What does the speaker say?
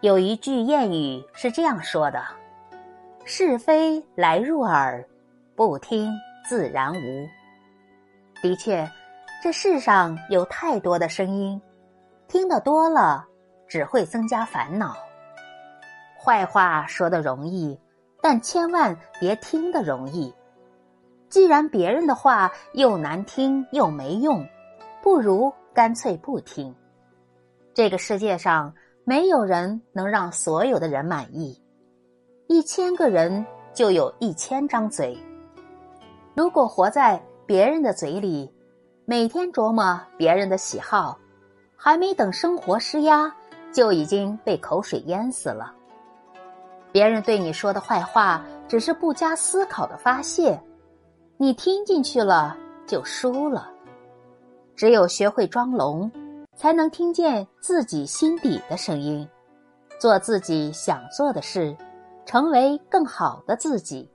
有一句谚语是这样说的：“是非来入耳，不听自然无。”的确，这世上有太多的声音，听得多了只会增加烦恼。坏话说的容易，但千万别听得容易。既然别人的话又难听又没用，不如干脆不听。这个世界上没有人能让所有的人满意，一千个人就有一千张嘴。如果活在别人的嘴里，每天琢磨别人的喜好，还没等生活施压，就已经被口水淹死了。别人对你说的坏话，只是不加思考的发泄。你听进去了就输了。只有学会装聋，才能听见自己心底的声音，做自己想做的事，成为更好的自己。